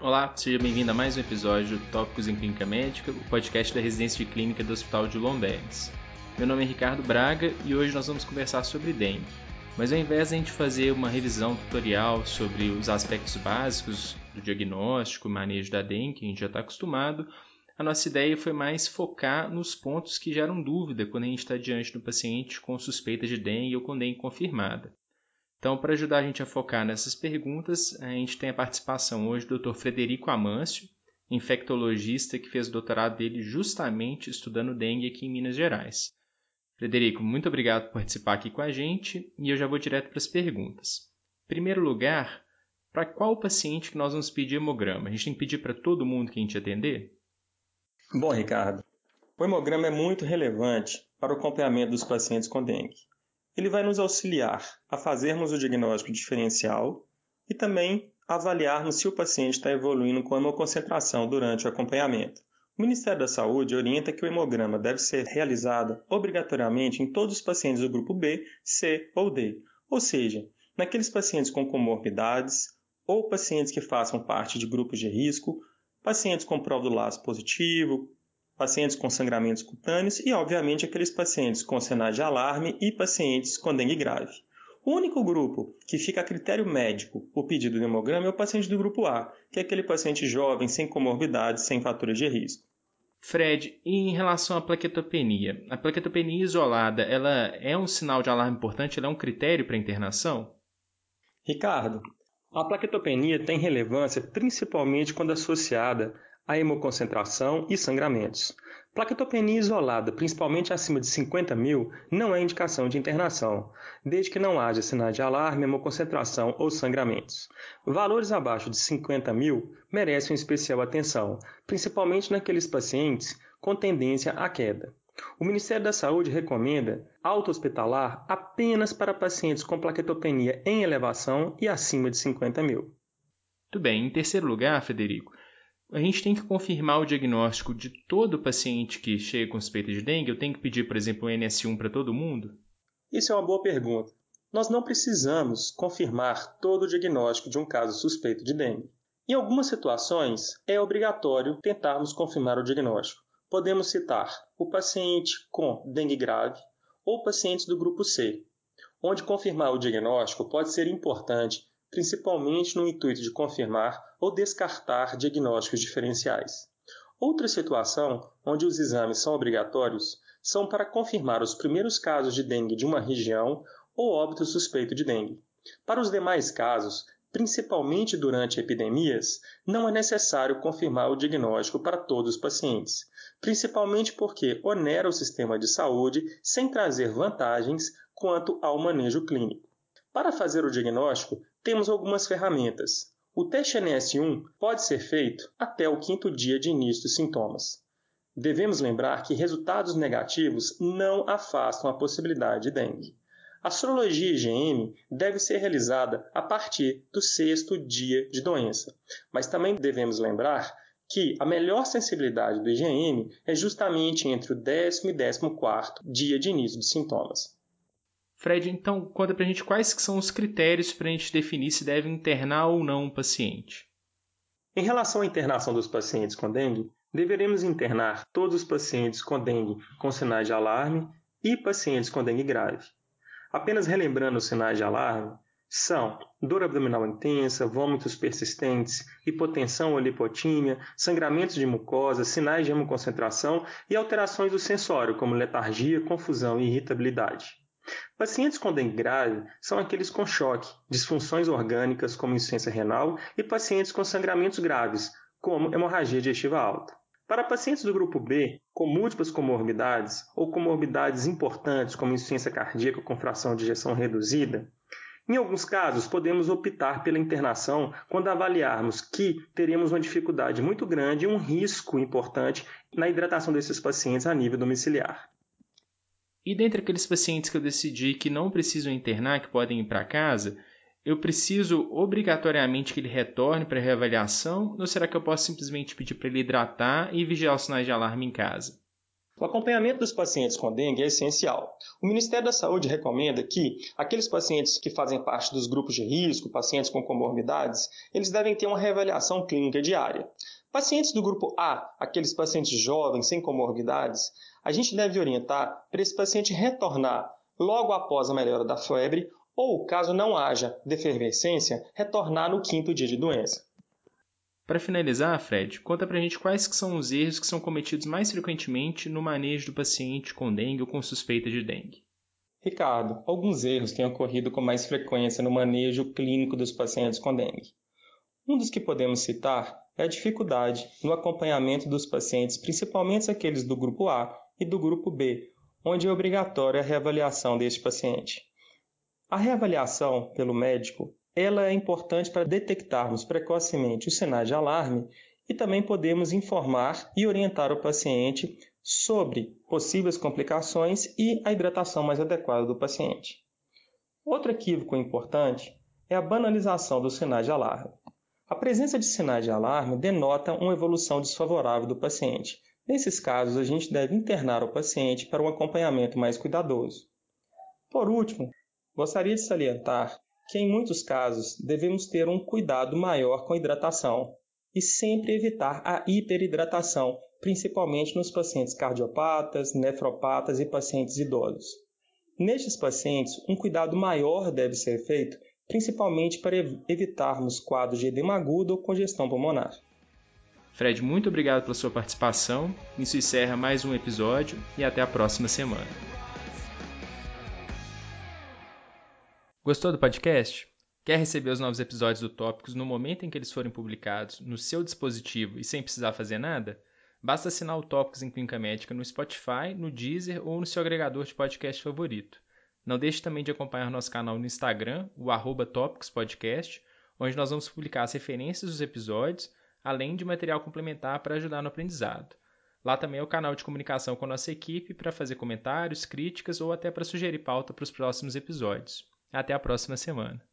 Olá, seja bem-vindo a mais um episódio do Tópicos em Clínica Médica, o podcast da residência de clínica do Hospital de Lombardes. Meu nome é Ricardo Braga e hoje nós vamos conversar sobre dengue. Mas ao invés de a gente fazer uma revisão tutorial sobre os aspectos básicos do diagnóstico e manejo da dengue, que a gente já está acostumado, a nossa ideia foi mais focar nos pontos que geram dúvida quando a gente está diante do paciente com suspeita de dengue ou com dengue confirmada. Então, para ajudar a gente a focar nessas perguntas, a gente tem a participação hoje do Dr. Frederico Amâncio, infectologista que fez o doutorado dele justamente estudando dengue aqui em Minas Gerais. Frederico, muito obrigado por participar aqui com a gente e eu já vou direto para as perguntas. Em primeiro lugar, para qual paciente que nós vamos pedir hemograma? A gente tem que pedir para todo mundo que a gente atender? Bom, Ricardo, o hemograma é muito relevante para o acompanhamento dos pacientes com dengue ele vai nos auxiliar a fazermos o diagnóstico diferencial e também avaliarmos se o paciente está evoluindo com a hemoconcentração durante o acompanhamento. O Ministério da Saúde orienta que o hemograma deve ser realizado obrigatoriamente em todos os pacientes do grupo B, C ou D, ou seja, naqueles pacientes com comorbidades ou pacientes que façam parte de grupos de risco, pacientes com prova do laço positivo, pacientes com sangramentos cutâneos e, obviamente, aqueles pacientes com sinais de alarme e pacientes com dengue grave. O único grupo que fica a critério médico o pedido de hemograma é o paciente do grupo A, que é aquele paciente jovem, sem comorbidades, sem fatores de risco. Fred, em relação à plaquetopenia, a plaquetopenia isolada, ela é um sinal de alarme importante? Ela é um critério para internação? Ricardo, a plaquetopenia tem relevância principalmente quando associada a hemoconcentração e sangramentos. Plaquetopenia isolada, principalmente acima de 50 mil, não é indicação de internação, desde que não haja sinais de alarme, hemoconcentração ou sangramentos. Valores abaixo de 50 mil merecem especial atenção, principalmente naqueles pacientes com tendência à queda. O Ministério da Saúde recomenda alta hospitalar apenas para pacientes com plaquetopenia em elevação e acima de 50 mil. Muito bem. Em terceiro lugar, Federico, a gente tem que confirmar o diagnóstico de todo paciente que chega com suspeita de dengue? Eu tenho que pedir, por exemplo, um NS1 para todo mundo? Isso é uma boa pergunta. Nós não precisamos confirmar todo o diagnóstico de um caso suspeito de dengue. Em algumas situações, é obrigatório tentarmos confirmar o diagnóstico. Podemos citar o paciente com dengue grave ou pacientes do grupo C, onde confirmar o diagnóstico pode ser importante principalmente no intuito de confirmar ou descartar diagnósticos diferenciais. Outra situação onde os exames são obrigatórios são para confirmar os primeiros casos de dengue de uma região ou óbito suspeito de dengue. Para os demais casos, principalmente durante epidemias, não é necessário confirmar o diagnóstico para todos os pacientes, principalmente porque onera o sistema de saúde sem trazer vantagens quanto ao manejo clínico. Para fazer o diagnóstico, temos algumas ferramentas. O teste NS1 pode ser feito até o quinto dia de início dos sintomas. Devemos lembrar que resultados negativos não afastam a possibilidade de dengue. A sorologia IgM deve ser realizada a partir do sexto dia de doença, mas também devemos lembrar que a melhor sensibilidade do IgM é justamente entre o décimo e décimo quarto dia de início dos sintomas. Fred, então conta pra gente quais que são os critérios para a gente definir se deve internar ou não um paciente. Em relação à internação dos pacientes com dengue, deveremos internar todos os pacientes com dengue com sinais de alarme e pacientes com dengue grave. Apenas relembrando os sinais de alarme, são dor abdominal intensa, vômitos persistentes, hipotensão ou lipotímia, sangramentos de mucosa, sinais de hemoconcentração e alterações do sensório, como letargia, confusão e irritabilidade. Pacientes com dengue grave são aqueles com choque, disfunções orgânicas como insuficiência renal e pacientes com sangramentos graves, como hemorragia digestiva alta. Para pacientes do grupo B, com múltiplas comorbidades ou comorbidades importantes como insuficiência cardíaca com fração de ejeção reduzida, em alguns casos, podemos optar pela internação quando avaliarmos que teremos uma dificuldade muito grande e um risco importante na hidratação desses pacientes a nível domiciliar. E dentre aqueles pacientes que eu decidi que não precisam internar, que podem ir para casa, eu preciso obrigatoriamente que ele retorne para reavaliação ou será que eu posso simplesmente pedir para ele hidratar e vigiar os sinais de alarme em casa? O acompanhamento dos pacientes com dengue é essencial. O Ministério da Saúde recomenda que aqueles pacientes que fazem parte dos grupos de risco, pacientes com comorbidades, eles devem ter uma reavaliação clínica diária. Pacientes do grupo A, aqueles pacientes jovens sem comorbidades, a gente deve orientar para esse paciente retornar logo após a melhora da febre ou, caso não haja defervescência, retornar no quinto dia de doença. Para finalizar, Fred, conta pra gente quais que são os erros que são cometidos mais frequentemente no manejo do paciente com dengue ou com suspeita de dengue. Ricardo, alguns erros têm ocorrido com mais frequência no manejo clínico dos pacientes com dengue. Um dos que podemos citar é a dificuldade no acompanhamento dos pacientes, principalmente aqueles do grupo A e do grupo B, onde é obrigatória a reavaliação deste paciente. A reavaliação pelo médico ela é importante para detectarmos precocemente os sinais de alarme e também podemos informar e orientar o paciente sobre possíveis complicações e a hidratação mais adequada do paciente. Outro equívoco importante é a banalização dos sinais de alarme. A presença de sinais de alarme denota uma evolução desfavorável do paciente. Nesses casos, a gente deve internar o paciente para um acompanhamento mais cuidadoso. Por último, gostaria de salientar que em muitos casos devemos ter um cuidado maior com a hidratação e sempre evitar a hiperidratação, principalmente nos pacientes cardiopatas, nefropatas e pacientes idosos. Nestes pacientes, um cuidado maior deve ser feito, principalmente para evitarmos quadros de edema agudo ou congestão pulmonar. Fred, muito obrigado pela sua participação. Isso encerra mais um episódio e até a próxima semana. Gostou do podcast? Quer receber os novos episódios do Tópicos no momento em que eles forem publicados, no seu dispositivo e sem precisar fazer nada? Basta assinar o Tópicos em Clínica Médica no Spotify, no Deezer ou no seu agregador de podcast favorito. Não deixe também de acompanhar nosso canal no Instagram, o arroba Podcast, onde nós vamos publicar as referências dos episódios, além de material complementar para ajudar no aprendizado. Lá também é o canal de comunicação com a nossa equipe para fazer comentários, críticas ou até para sugerir pauta para os próximos episódios. Até a próxima semana.